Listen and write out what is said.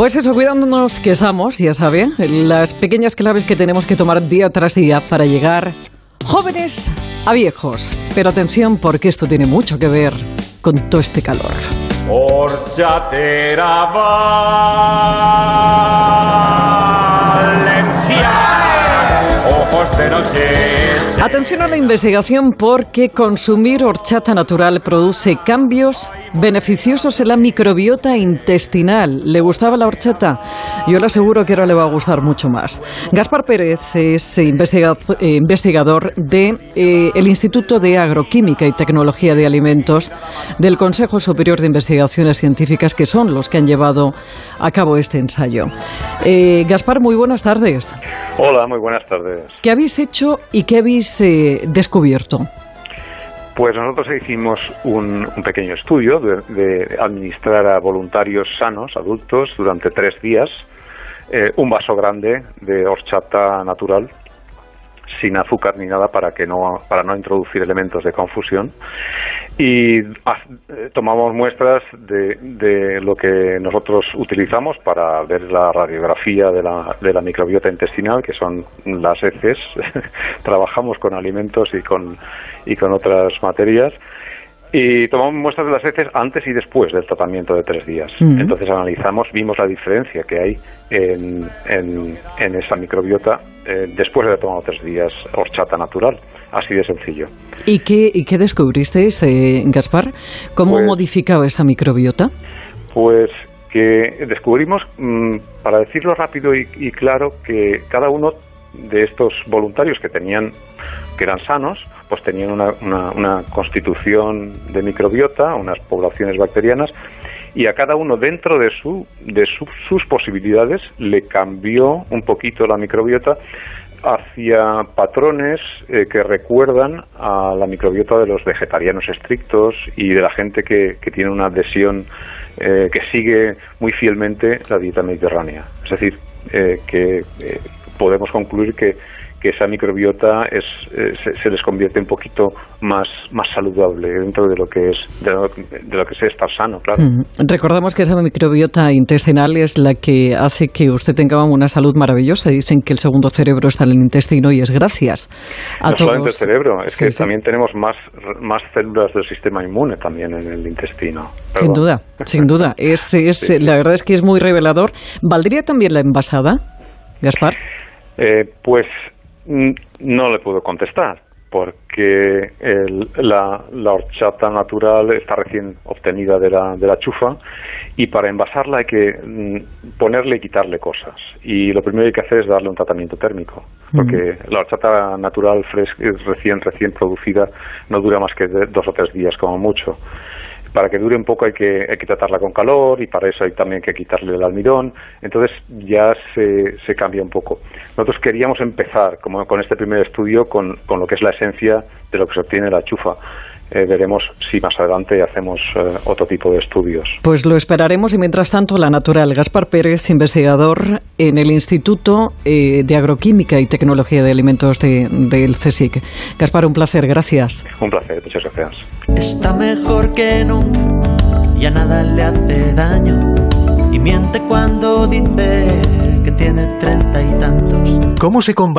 Pues eso, cuidándonos que estamos, ya sabe, las pequeñas claves que tenemos que tomar día tras día para llegar jóvenes a viejos. Pero atención porque esto tiene mucho que ver con todo este calor. Valencia. Ojos de noche. Atención a la investigación porque consumir horchata natural produce cambios beneficiosos en la microbiota intestinal. ¿Le gustaba la horchata? Yo le aseguro que ahora le va a gustar mucho más. Gaspar Pérez es investigador del de, eh, Instituto de Agroquímica y Tecnología de Alimentos del Consejo Superior de Investigaciones Científicas, que son los que han llevado a cabo este ensayo. Eh, Gaspar, muy buenas tardes. Hola, muy buenas tardes. ¿Qué habéis hecho y qué habéis eh, descubierto? Pues nosotros hicimos un, pequeño estudio de, administrar a voluntarios sanos, adultos, durante tres días, eh, un vaso grande de horchata natural sin azúcar ni nada para que no para no introducir elementos de confusión. Y ah, eh, tomamos muestras de, de, lo que nosotros utilizamos para ver la radiografía de la, de la microbiota intestinal que son las heces. Trabajamos con alimentos y con y con otras materias y tomamos muestras de las heces antes y después del tratamiento de tres días. Entonces analizamos, vimos la diferencia que hay en, en, esa microbiota eh, después de haber tomado tres días horchata natural. Así de sencillo. ¿Y qué, y qué descubristeis, eh, Gaspar? ¿Cómo pues, modificaba esa microbiota? Pues que descubrimos, mm, para decirlo rápido y claro, que cada uno de estos voluntarios que tenían que eran sanos, pues tenían una, una, constitución de microbiota, unas poblaciones bacterianas, y a cada uno dentro de, su, de sus posibilidades le cambió un poquito la microbiota hacia patrones eh, que recuerdan a la microbiota de los vegetarianos estrictos y de la gente que, que tiene una adhesión eh, que sigue muy fielmente la dieta mediterránea. Es decir, eh, que podemos concluir que que esa microbiota es, eh, se, les convierte un poquito más, más saludable dentro de lo que es de lo, que es estar sano, claro. Mm. Recordamos que esa microbiota intestinal es la que hace que usted tenga una salud maravillosa. Dicen que el segundo cerebro está en el intestino y es gracias a no solamente el cerebro, es que también tenemos más, más células del sistema inmune también en el intestino. Sin duda, sin duda. Es, es La verdad es que es muy revelador. ¿Valdría también la envasada, Gaspar? Eh, pues no le puedo contestar porque la, horchata natural está recién obtenida de la, de la chufa y para envasarla hay que mm, ponerle y quitarle cosas. Y lo primero que hay que hacer es darle un tratamiento térmico, porque la horchata natural fresca, recién, recién producida no dura más que dos o tres días como mucho para que dure un poco hay que, hay que tratarla con calor y para eso hay también que quitarle el almidón. Entonces ya se, se cambia un poco. Nosotros queríamos empezar como con este primer estudio con, con lo que es la esencia de lo que se obtiene la chufa. Eh, veremos si más adelante hacemos eh, otro tipo de estudios. Pues lo esperaremos y mientras tanto la natural. Gaspar Pérez, investigador en el Instituto eh, de Agroquímica y Tecnología de Alimentos del CSIC. Gaspar, un placer, gracias. Un placer, muchas gracias. Está mejor que nunca, ya nada le hace daño y miente cuando dice que tiene treinta y tantos. ¿Cómo se